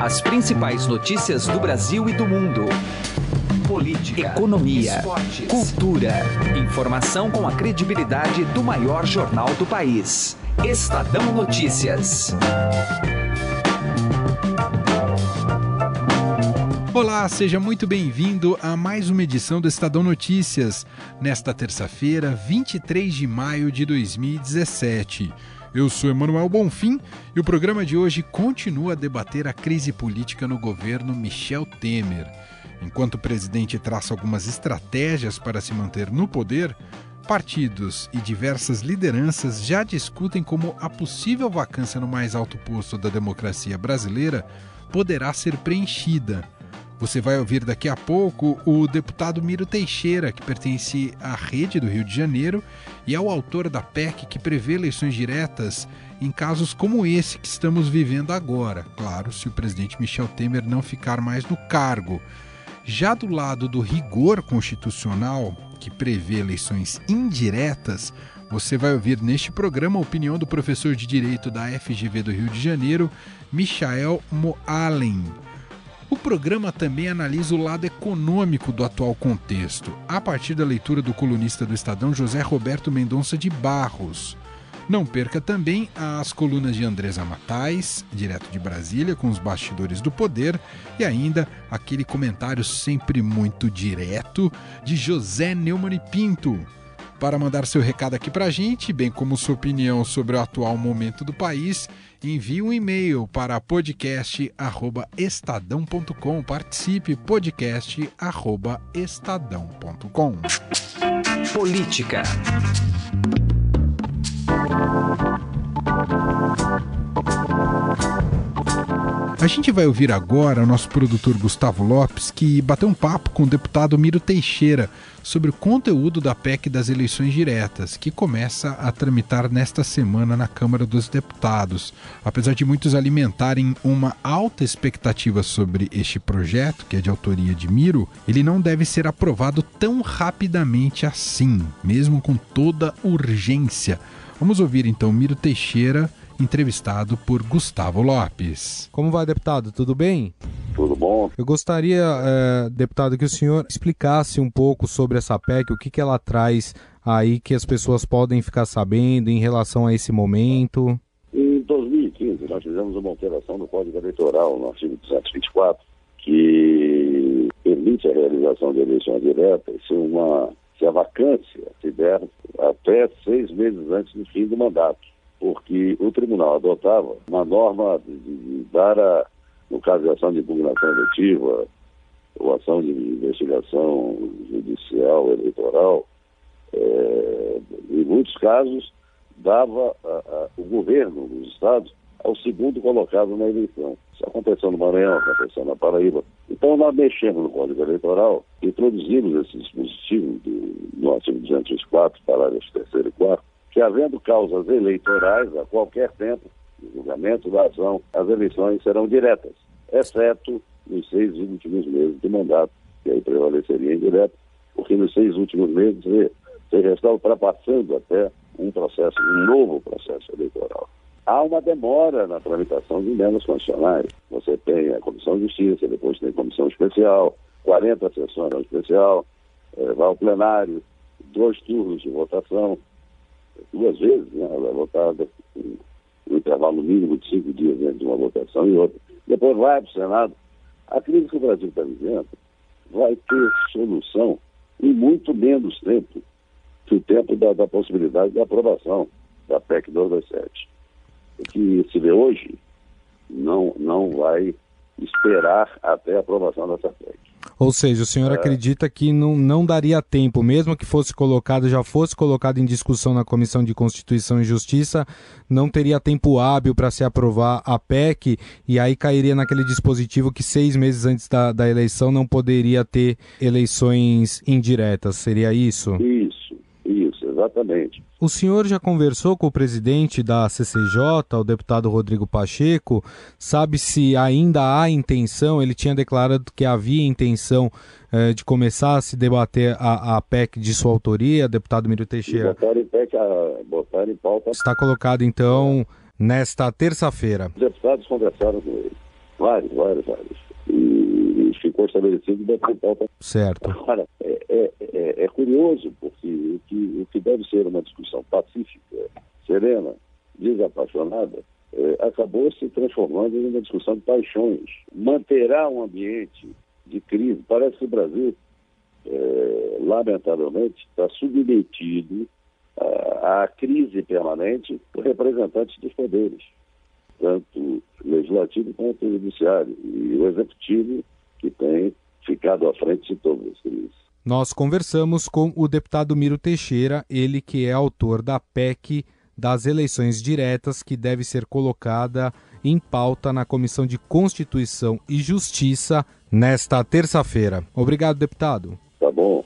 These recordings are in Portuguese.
As principais notícias do Brasil e do mundo. Política, economia, esportes, cultura. Informação com a credibilidade do maior jornal do país. Estadão Notícias. Olá, seja muito bem-vindo a mais uma edição do Estadão Notícias, nesta terça-feira, 23 de maio de 2017. Eu sou Emanuel Bonfim e o programa de hoje continua a debater a crise política no governo Michel Temer. Enquanto o presidente traça algumas estratégias para se manter no poder, partidos e diversas lideranças já discutem como a possível vacância no mais alto posto da democracia brasileira poderá ser preenchida. Você vai ouvir daqui a pouco o deputado Miro Teixeira, que pertence à Rede do Rio de Janeiro e é o autor da PEC que prevê eleições diretas em casos como esse que estamos vivendo agora. Claro, se o presidente Michel Temer não ficar mais no cargo. Já do lado do rigor constitucional, que prevê eleições indiretas, você vai ouvir neste programa a opinião do professor de Direito da FGV do Rio de Janeiro, Michael Moalen. O programa também analisa o lado econômico do atual contexto, a partir da leitura do colunista do Estadão José Roberto Mendonça de Barros. Não perca também as colunas de Andresa Matais, direto de Brasília, com os bastidores do poder, e ainda aquele comentário sempre muito direto de José Neumann Pinto, para mandar seu recado aqui para a gente, bem como sua opinião sobre o atual momento do país, envie um e-mail para podcast@estadão.com. Participe podcast@estadão.com. Política. A gente vai ouvir agora o nosso produtor Gustavo Lopes, que bateu um papo com o deputado Miro Teixeira sobre o conteúdo da PEC das eleições diretas, que começa a tramitar nesta semana na Câmara dos Deputados. Apesar de muitos alimentarem uma alta expectativa sobre este projeto, que é de autoria de Miro, ele não deve ser aprovado tão rapidamente assim, mesmo com toda urgência. Vamos ouvir então Miro Teixeira entrevistado por Gustavo Lopes. Como vai, deputado? Tudo bem? Tudo bom? Eu gostaria, é, deputado, que o senhor explicasse um pouco sobre essa PEC, o que, que ela traz aí que as pessoas podem ficar sabendo em relação a esse momento. Em 2015, nós fizemos uma alteração no Código Eleitoral, no artigo 224, que permite a realização de eleições diretas se, uma, se a vacância se der até seis meses antes do fim do mandato porque o tribunal adotava uma norma de, de dar a, no caso de ação de impugnação eletiva ou ação de investigação judicial eleitoral, é, em muitos casos dava a, a, o governo dos estados ao segundo colocado na eleição. Isso aconteceu no Maranhão, aconteceu na Paraíba. Então nós mexemos no Código Eleitoral, introduzimos esse dispositivo do, no artigo 204, parágrafos 3 e 4, que havendo causas eleitorais a qualquer tempo, no julgamento da ação, as eleições serão diretas, exceto nos seis últimos meses de mandato, que aí prevaleceria indireto, porque nos seis últimos meses você já está ultrapassando até um processo, um novo processo eleitoral. Há uma demora na tramitação de emendas constitucionais. Você tem a Comissão de Justiça, depois tem a Comissão Especial, 40 sessões especial, é, vai ao plenário, dois turnos de votação, duas vezes, né? Ela é votada um intervalo mínimo de cinco dias entre uma votação e outra. Depois vai para o Senado. A crise que o Brasil está vivendo vai ter solução em muito menos tempo que o tempo da, da possibilidade de aprovação da PEC 227. O que se vê hoje não, não vai esperar até a aprovação dessa PEC. Ou seja, o senhor é. acredita que não, não daria tempo, mesmo que fosse colocado, já fosse colocado em discussão na Comissão de Constituição e Justiça, não teria tempo hábil para se aprovar a PEC e aí cairia naquele dispositivo que seis meses antes da, da eleição não poderia ter eleições indiretas. Seria isso? Isso, isso, exatamente. O senhor já conversou com o presidente da CCJ, o deputado Rodrigo Pacheco? Sabe se ainda há intenção? Ele tinha declarado que havia intenção eh, de começar a se debater a, a, PEC de sua autoria, deputado Miro Teixeira. Em, PEC, a, em pauta. Está colocado então nesta terça-feira. Os deputados conversaram com ele. Vários, vários, vários. E, e ficou estabelecido em pauta. Certo. Agora, é, é, é, é, curioso, porque o que, o que deve ser uma discussão pacífica, serena, desapaixonada, é, acabou se transformando em uma discussão de paixões. Manterá um ambiente de crise. Parece que o Brasil, é, lamentavelmente, está submetido à, à crise permanente por representantes dos poderes, tanto legislativo quanto judiciário, e o executivo que tem ficado à frente de as crises. Nós conversamos com o deputado Miro Teixeira, ele que é autor da PEC das eleições diretas que deve ser colocada em pauta na Comissão de Constituição e Justiça nesta terça-feira. Obrigado, deputado. Tá bom,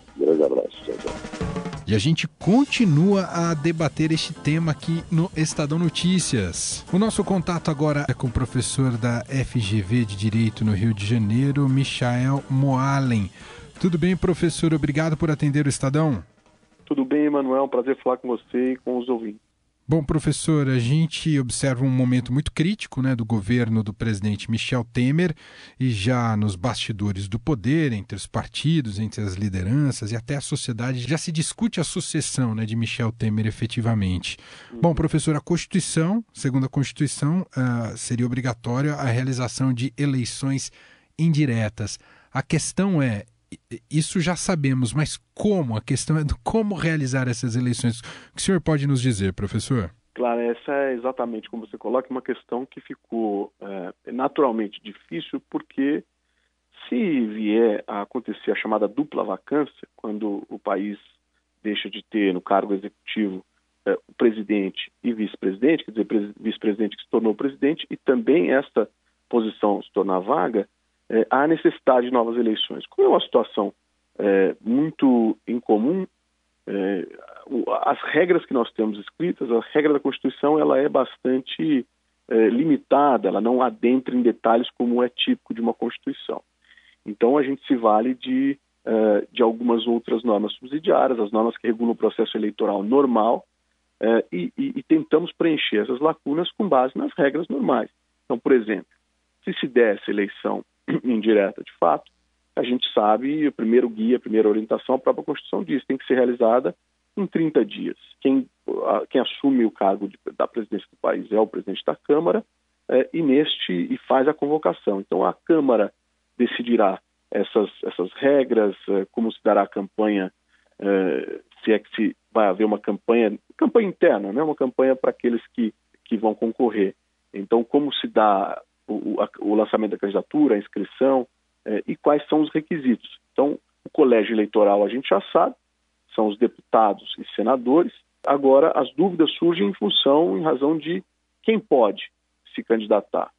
E a gente continua a debater este tema aqui no Estadão Notícias. O nosso contato agora é com o professor da FGV de Direito no Rio de Janeiro, Michael Moalen. Tudo bem, professor? Obrigado por atender o Estadão. Tudo bem, Emanuel. Prazer falar com você e com os ouvintes. Bom, professor, a gente observa um momento muito crítico né, do governo do presidente Michel Temer e já nos bastidores do poder, entre os partidos, entre as lideranças e até a sociedade, já se discute a sucessão né, de Michel Temer efetivamente. Uhum. Bom, professor, a Constituição, segundo a Constituição, uh, seria obrigatória a realização de eleições indiretas. A questão é, isso já sabemos, mas como? A questão é como realizar essas eleições. O que o senhor pode nos dizer, professor? Claro, essa é exatamente como você coloca, uma questão que ficou é, naturalmente difícil, porque se vier a acontecer a chamada dupla vacância, quando o país deixa de ter no cargo executivo é, o presidente e vice-presidente, quer dizer, vice-presidente que se tornou presidente, e também esta posição se tornar vaga, é, há necessidade de novas eleições. Como é uma situação é, muito incomum, é, as regras que nós temos escritas, a regra da Constituição, ela é bastante é, limitada, ela não adentra em detalhes como é típico de uma Constituição. Então a gente se vale de, é, de algumas outras normas subsidiárias, as normas que regulam o processo eleitoral normal, é, e, e, e tentamos preencher essas lacunas com base nas regras normais. Então, por exemplo, se se der essa eleição indireta de fato, a gente sabe, o primeiro guia, a primeira orientação, a própria Constituição diz, tem que ser realizada em 30 dias. Quem, a, quem assume o cargo de, da presidência do país é o presidente da Câmara é, e neste e faz a convocação. Então a Câmara decidirá essas, essas regras, é, como se dará a campanha, é, se é que se vai haver uma campanha, campanha interna, né, uma campanha para aqueles que, que vão concorrer. Então, como se dá o, a, o lançamento da candidatura, a inscrição é, e quais são os requisitos. Então, o colégio eleitoral a gente já sabe, são os deputados e senadores. Agora, as dúvidas surgem em função, em razão de quem pode se candidatar.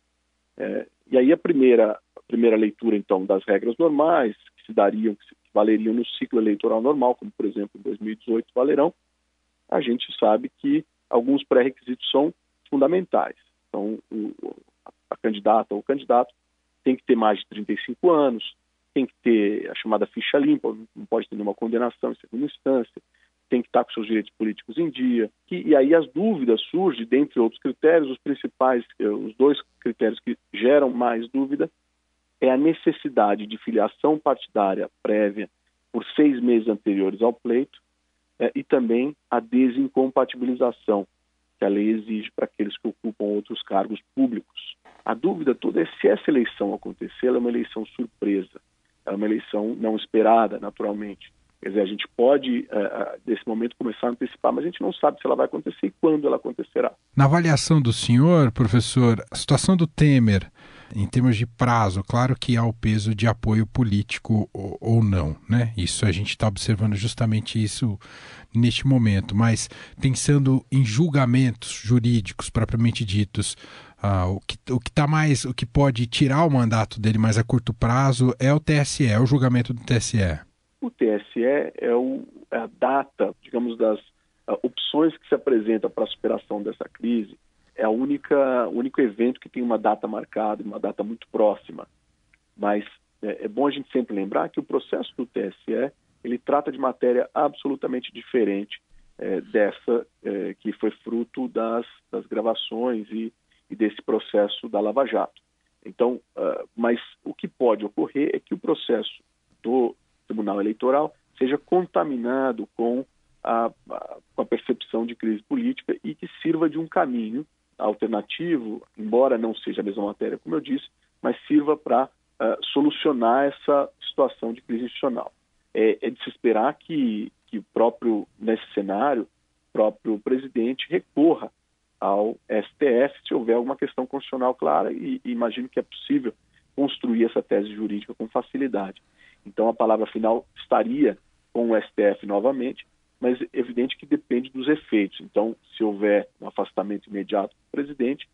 É, e aí a primeira, a primeira leitura, então, das regras normais, que se dariam, que, se, que valeriam no ciclo eleitoral normal, como, por exemplo, em 2018 valerão, a gente sabe que alguns pré-requisitos são fundamentais. Então, o, candidata ou candidato tem que ter mais de 35 anos, tem que ter a chamada ficha limpa, não pode ter nenhuma condenação em segunda instância, tem que estar com seus direitos políticos em dia. Que, e aí as dúvidas surgem, dentre outros critérios, os principais, eh, os dois critérios que geram mais dúvida é a necessidade de filiação partidária prévia por seis meses anteriores ao pleito é, e também a desincompatibilização que a lei exige para aqueles que ocupam outros cargos públicos. A dúvida toda é se essa eleição acontecer, ela é uma eleição surpresa, é uma eleição não esperada, naturalmente. Quer dizer, a gente pode, uh, desse momento, começar a antecipar, mas a gente não sabe se ela vai acontecer e quando ela acontecerá. Na avaliação do senhor, professor, a situação do Temer, em termos de prazo, claro que há o peso de apoio político ou, ou não, né? Isso a gente está observando justamente isso neste momento, mas pensando em julgamentos jurídicos propriamente ditos, ah, o que o que tá mais, o que pode tirar o mandato dele mais a curto prazo é o TSE, é o julgamento do TSE. O TSE é, o, é a data, digamos, das uh, opções que se apresentam para a superação dessa crise. É o único evento que tem uma data marcada, uma data muito próxima. Mas é, é bom a gente sempre lembrar que o processo do TSE ele trata de matéria absolutamente diferente é, dessa é, que foi fruto das, das gravações e, e, desse processo da Lava Jato. Então, uh, mas o que pode ocorrer é que o processo do Tribunal Eleitoral seja contaminado com a, a, com a percepção de crise política e que sirva de um caminho alternativo, embora não seja a mesma matéria, como eu disse, mas sirva para uh, solucionar essa situação de crise institucional. É, é de se esperar que, que próprio, nesse cenário, o próprio presidente recorra ao STF se houver alguma questão constitucional clara e, e imagino que é possível construir essa tese jurídica com facilidade. Então a palavra final estaria com o STF novamente, mas é evidente que depende dos efeitos. Então, se houver um afastamento imediato do presidente,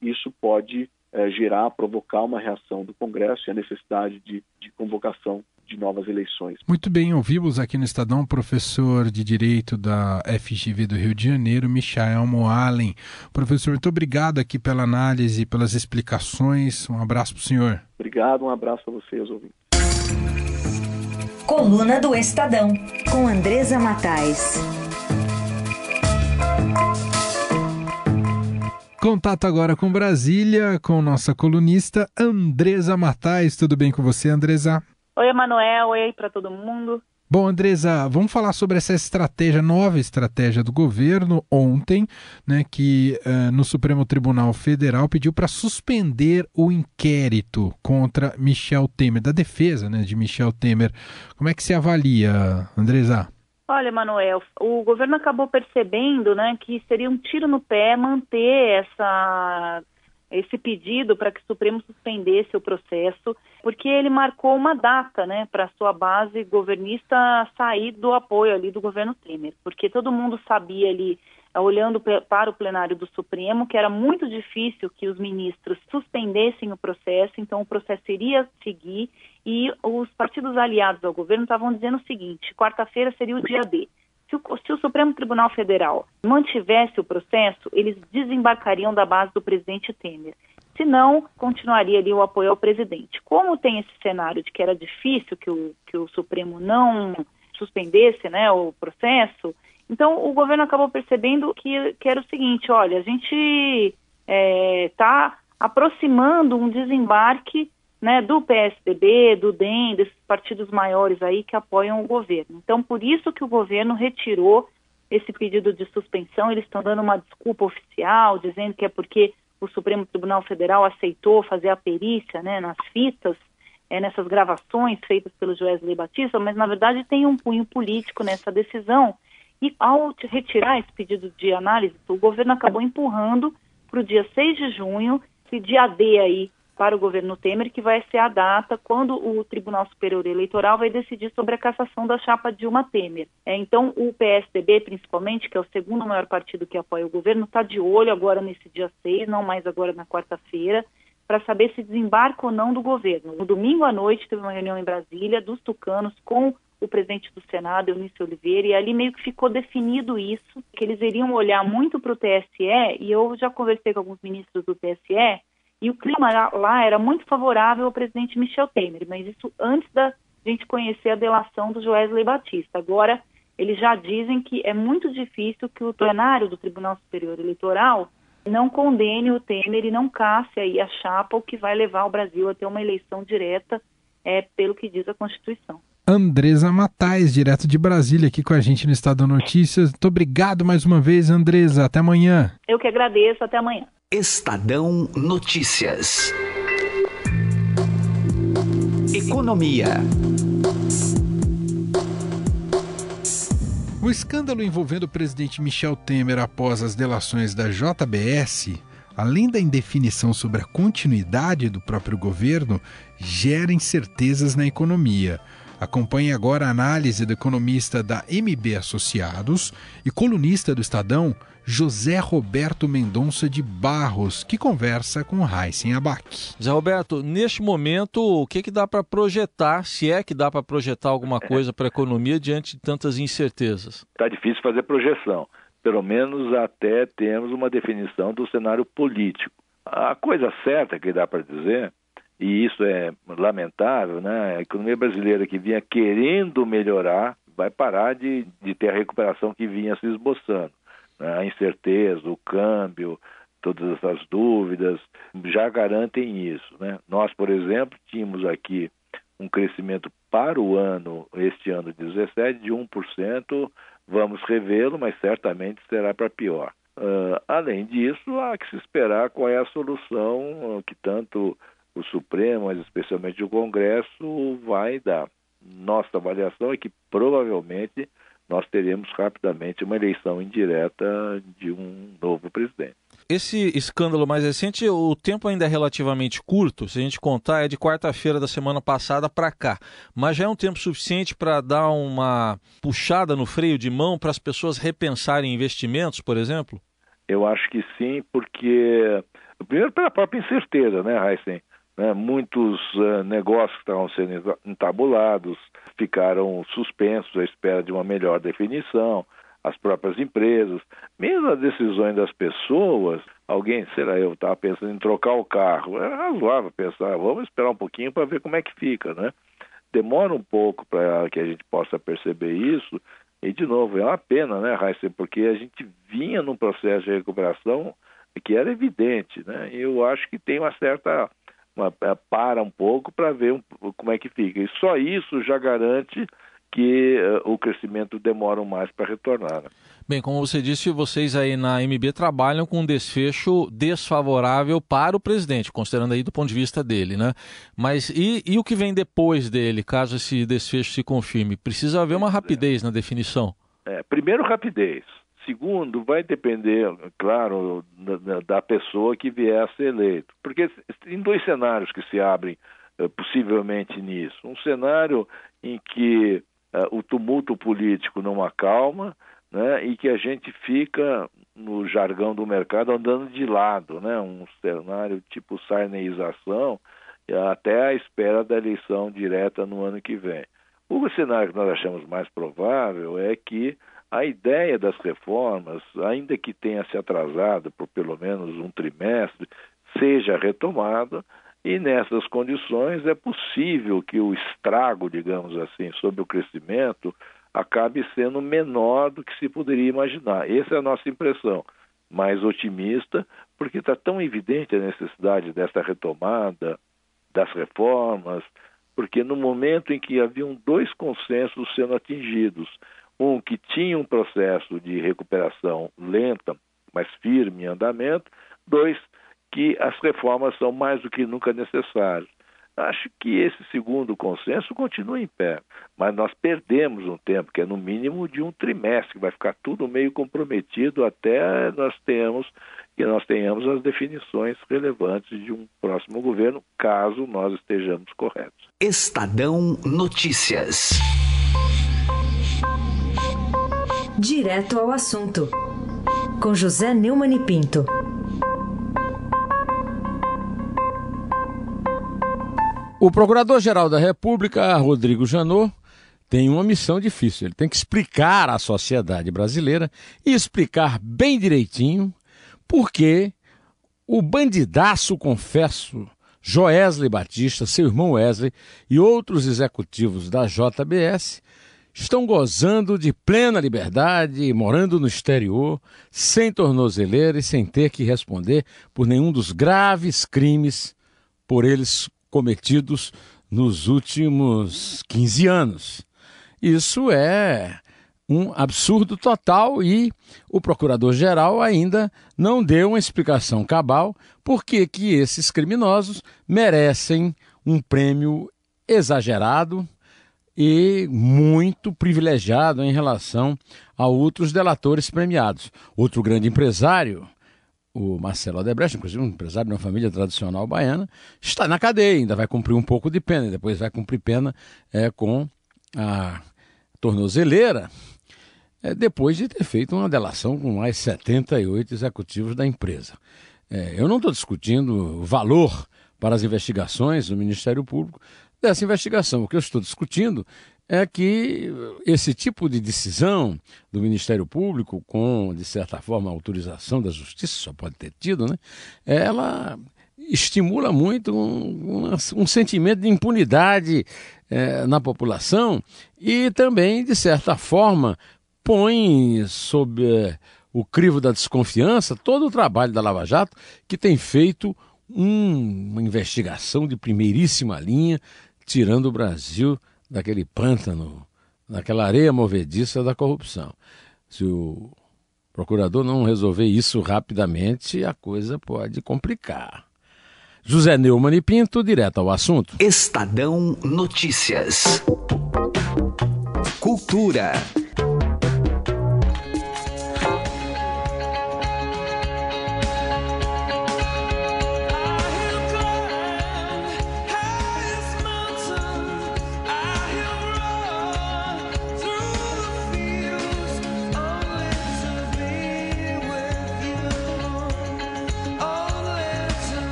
isso pode é, gerar, provocar uma reação do Congresso e a necessidade de, de convocação de novas eleições. Muito bem, ouvimos aqui no Estadão o professor de Direito da FGV do Rio de Janeiro, Michael Moalen. Professor, muito obrigado aqui pela análise, pelas explicações. Um abraço para o senhor. Obrigado, um abraço a vocês, ouvintes. Coluna do Estadão, com Andresa Matais. Contato agora com Brasília, com nossa colunista Andresa Matais. Tudo bem com você, Andresa? Oi, Emanuel. Oi para todo mundo. Bom, Andresa, vamos falar sobre essa estratégia, nova estratégia do governo ontem, né, que uh, no Supremo Tribunal Federal pediu para suspender o inquérito contra Michel Temer, da defesa né, de Michel Temer. Como é que se avalia, Andresa? Olha, Manuel, o governo acabou percebendo né, que seria um tiro no pé manter essa esse pedido para que o Supremo suspendesse o processo, porque ele marcou uma data, né, para sua base governista sair do apoio ali do governo Temer, porque todo mundo sabia ali, olhando para o plenário do Supremo, que era muito difícil que os ministros suspendessem o processo, então o processo iria seguir e os partidos aliados ao governo estavam dizendo o seguinte: quarta-feira seria o dia D. Se o, se o, Supremo Tribunal Federal mantivesse o processo, eles desembarcariam da base do presidente Temer. Se não, continuaria ali o apoio ao presidente. Como tem esse cenário de que era difícil que o, que o Supremo não suspendesse né, o processo, então o governo acabou percebendo que, que era o seguinte: olha, a gente está é, tá aproximando um desembarque né, do PSDB, do DEM, desses partidos maiores aí que apoiam o governo. Então, por isso que o governo retirou esse pedido de suspensão, eles estão dando uma desculpa oficial, dizendo que é porque o Supremo Tribunal Federal aceitou fazer a perícia né, nas fitas, é, nessas gravações feitas pelo Joesley Batista, mas na verdade tem um punho político nessa decisão. E ao retirar esse pedido de análise, o governo acabou empurrando para o dia 6 de junho, esse dia D aí para o governo Temer, que vai ser a data quando o Tribunal Superior Eleitoral vai decidir sobre a cassação da chapa Dilma Temer. É, então, o PSDB, principalmente, que é o segundo maior partido que apoia o governo, está de olho agora nesse dia 6, não mais agora na quarta-feira, para saber se desembarca ou não do governo. No domingo à noite teve uma reunião em Brasília dos tucanos com o presidente do Senado, Eunício Oliveira, e ali meio que ficou definido isso, que eles iriam olhar muito para o TSE, e eu já conversei com alguns ministros do TSE, e o clima lá era muito favorável ao presidente Michel Temer, mas isso antes da gente conhecer a delação do Joesley Batista. Agora, eles já dizem que é muito difícil que o plenário do Tribunal Superior Eleitoral não condene o Temer e não casse aí a chapa, o que vai levar o Brasil a ter uma eleição direta, é, pelo que diz a Constituição. Andresa Matais, direto de Brasília, aqui com a gente no Estado Notícias. Muito obrigado mais uma vez, Andresa. Até amanhã. Eu que agradeço. Até amanhã. Estadão Notícias. Economia. O escândalo envolvendo o presidente Michel Temer após as delações da JBS, além da indefinição sobre a continuidade do próprio governo, gera incertezas na economia. Acompanhe agora a análise do economista da MB Associados e colunista do Estadão, José Roberto Mendonça de Barros, que conversa com Heisen Abac. José Roberto, neste momento, o que, que dá para projetar, se é que dá para projetar alguma coisa para a economia diante de tantas incertezas? Está difícil fazer projeção, pelo menos até termos uma definição do cenário político. A coisa certa que dá para dizer e isso é lamentável, né? A economia brasileira que vinha querendo melhorar vai parar de, de ter a recuperação que vinha se esboçando. Né? A incerteza, o câmbio, todas essas dúvidas, já garantem isso. Né? Nós, por exemplo, tínhamos aqui um crescimento para o ano, este ano de 17, de 1%, vamos revê-lo, mas certamente será para pior. Uh, além disso, há que se esperar qual é a solução que tanto o Supremo, mas especialmente o Congresso, vai dar. Nossa avaliação é que provavelmente nós teremos rapidamente uma eleição indireta de um novo presidente. Esse escândalo mais recente, o tempo ainda é relativamente curto, se a gente contar, é de quarta-feira da semana passada para cá. Mas já é um tempo suficiente para dar uma puxada no freio de mão para as pessoas repensarem investimentos, por exemplo? Eu acho que sim, porque. Primeiro, pela própria incerteza, né, Heisen? Né? Muitos uh, negócios que estavam sendo entabulados ficaram suspensos à espera de uma melhor definição. As próprias empresas, mesmo as decisões das pessoas, alguém, será eu, estava pensando em trocar o carro, é razoável pensar, vamos esperar um pouquinho para ver como é que fica, né? Demora um pouco para que a gente possa perceber isso, e de novo, é uma pena, né, Raíssa, porque a gente vinha num processo de recuperação que era evidente, né? Eu acho que tem uma certa para um pouco para ver um, como é que fica. E só isso já garante que uh, o crescimento demora mais para retornar. Né? Bem, como você disse, vocês aí na MB trabalham com um desfecho desfavorável para o presidente, considerando aí do ponto de vista dele, né? Mas e, e o que vem depois dele, caso esse desfecho se confirme? Precisa haver uma rapidez na definição. É, primeiro, rapidez. Segundo, vai depender, claro, da, pessoa que vier a ser eleito. Porque tem dois cenários que se abrem uh, possivelmente nisso. Um cenário em que uh, o tumulto político não acalma né, e que a gente fica, no jargão do mercado, andando de lado. Né, um cenário tipo sarneização até a espera da eleição direta no ano que vem. O cenário que nós achamos mais provável é que a ideia das reformas, ainda que tenha se atrasado por pelo menos um trimestre, seja retomada e nessas condições é possível que o estrago, digamos assim, sobre o crescimento acabe sendo menor do que se poderia imaginar. Essa é a nossa impressão, mais otimista, porque está tão evidente a necessidade dessa retomada das reformas, porque no momento em que haviam dois consensos sendo atingidos, um que tinha um processo de recuperação lenta, mas firme em andamento, dois que as reformas são mais do que nunca necessárias. Acho que esse segundo consenso continua em pé, mas nós perdemos um tempo, que é no mínimo de um trimestre, que vai ficar tudo meio comprometido até nós tenhamos que nós tenhamos as definições relevantes de um próximo governo, caso nós estejamos corretos. Estadão Notícias. Direto ao assunto, com José Neumann e Pinto. O Procurador-Geral da República, Rodrigo Janot, tem uma missão difícil. Ele tem que explicar à sociedade brasileira e explicar bem direitinho por que o bandidaço, confesso, Joesley Batista, seu irmão Wesley e outros executivos da JBS estão gozando de plena liberdade, morando no exterior, sem tornozeleira e sem ter que responder por nenhum dos graves crimes por eles cometidos nos últimos 15 anos. Isso é um absurdo total e o procurador-geral ainda não deu uma explicação cabal por que esses criminosos merecem um prêmio exagerado e muito privilegiado em relação a outros delatores premiados. Outro grande empresário, o Marcelo Odebrecht, inclusive um empresário de uma família tradicional baiana, está na cadeia, ainda vai cumprir um pouco de pena, e depois vai cumprir pena é, com a tornozeleira, é, depois de ter feito uma delação com mais 78 executivos da empresa. É, eu não estou discutindo o valor para as investigações do Ministério Público, dessa investigação. O que eu estou discutindo é que esse tipo de decisão do Ministério Público, com, de certa forma, autorização da Justiça, só pode ter tido, né? ela estimula muito um, um, um sentimento de impunidade é, na população e também, de certa forma, põe sob é, o crivo da desconfiança, todo o trabalho da Lava Jato, que tem feito um, uma investigação de primeiríssima linha, tirando o Brasil daquele pântano, daquela areia movediça da corrupção. Se o procurador não resolver isso rapidamente, a coisa pode complicar. José Neumann e Pinto, direto ao assunto. Estadão Notícias. Cultura.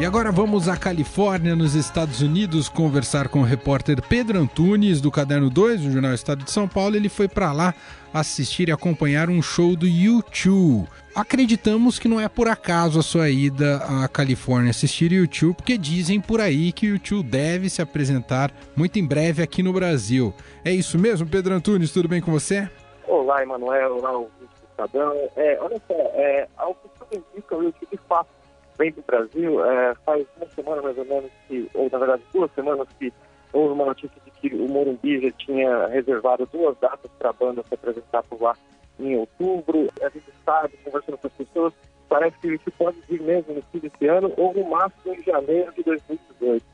E agora vamos à Califórnia, nos Estados Unidos, conversar com o repórter Pedro Antunes, do Caderno 2, do Jornal Estado de São Paulo. Ele foi para lá assistir e acompanhar um show do U2. Acreditamos que não é por acaso a sua ida à Califórnia assistir U2, porque dizem por aí que o U2 deve se apresentar muito em breve aqui no Brasil. É isso mesmo, Pedro Antunes? Tudo bem com você? Olá, Emanuel. Olá, Estadão. É, olha só, é, ao que tudo indica, o U2 de fato vem para o Brasil, é, faz uma semana mais ou menos, que, ou na verdade duas semanas, que houve uma notícia de que o Morumbi já tinha reservado duas datas para a banda se apresentar por lá em outubro. A gente sabe, conversando com as pessoas, parece que isso pode vir mesmo no fim desse ano ou no máximo em janeiro de 2018.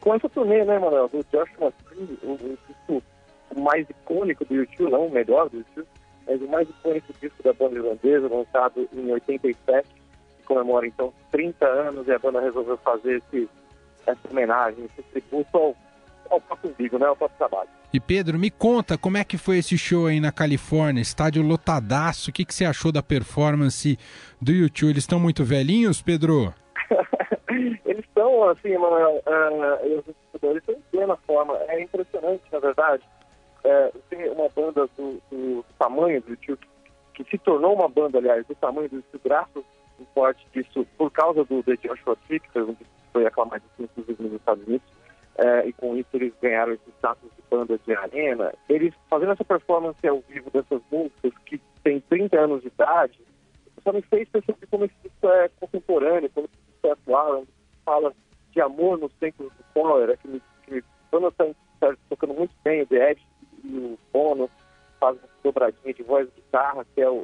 Com essa turnê, né, Manuel, do Joshua Tree, o, o, o mais icônico do YouTube, não o melhor do YouTube, mas o mais icônico disco da banda irlandesa, lançado em 87, comemora então 30 anos e a banda resolveu fazer esse, essa homenagem, esse tributo ao, ao próprio Vigo, né, ao próprio trabalho. E Pedro, me conta como é que foi esse show aí na Califórnia, estádio lotadaço, o que, que você achou da performance do YouTube? Eles estão muito velhinhos, Pedro? eles estão, assim, Manuel, uh, os estão em plena forma. É impressionante, na verdade, uh, ter uma banda do, do tamanho do YouTube, que, que, se tornou uma banda, aliás, do tamanho do YouTube, graças ao forte disso, por causa do The Joshua Tree, que foi aclamado inclusive nos Estados Unidos, é, e com isso eles ganharam esse status de banda de arena. Eles fazendo essa performance ao vivo dessas músicas que tem 30 anos de idade, só me fez perceber como isso é contemporâneo, como isso é atual, fala de amor nos tempos do cólera, que me, que me quando está tocando muito bem o The Edge e o Bono, faz uma dobradinha de voz e guitarra, que é o,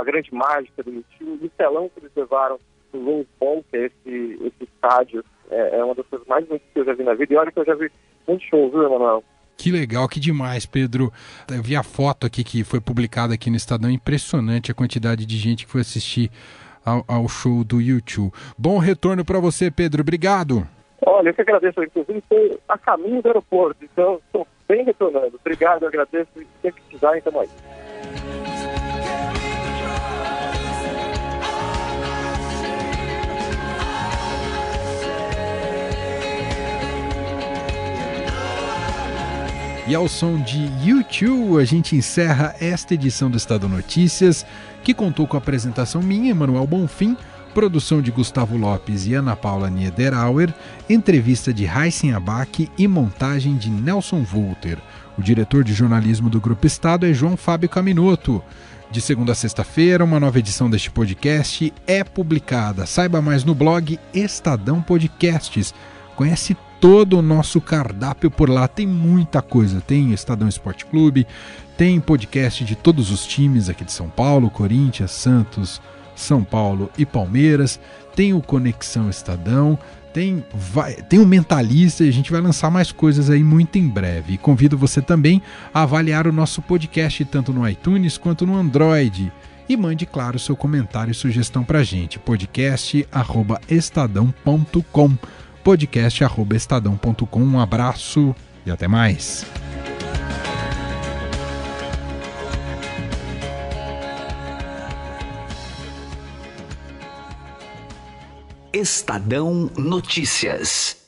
a grande mágica do e o telão que eles levaram no Rose Bowl, que é esse, esse estádio é, é uma das coisas mais bonitas que eu já vi na vida. E olha que eu já vi muitos shows, viu, Emanuel? Que legal, que demais, Pedro. Eu vi a foto aqui que foi publicada aqui no Estadão. Impressionante a quantidade de gente que foi assistir ao, ao show do YouTube. Bom retorno para você, Pedro. Obrigado. Olha, eu que agradeço. Inclusive, estou a caminho do aeroporto, então estou bem retornando. Obrigado, eu agradeço. E que precisar, então aí. E ao som de YouTube, a gente encerra esta edição do Estado Notícias, que contou com a apresentação minha, Manuel Bonfim, produção de Gustavo Lopes e Ana Paula Niederauer, entrevista de Heisen Abac e montagem de Nelson Volter. O diretor de jornalismo do Grupo Estado é João Fábio Caminoto. De segunda a sexta-feira, uma nova edição deste podcast é publicada. Saiba mais no blog Estadão Podcasts. Conhece todo o nosso cardápio por lá. Tem muita coisa. Tem Estadão Esporte Clube, tem podcast de todos os times aqui de São Paulo, Corinthians, Santos, São Paulo e Palmeiras. Tem o Conexão Estadão. Tem, vai, tem o Mentalista e a gente vai lançar mais coisas aí muito em breve. E convido você também a avaliar o nosso podcast tanto no iTunes quanto no Android. E mande, claro, seu comentário e sugestão pra gente. podcast.estadão.com podcast.estadão.com. Um abraço e até mais. Estadão Notícias.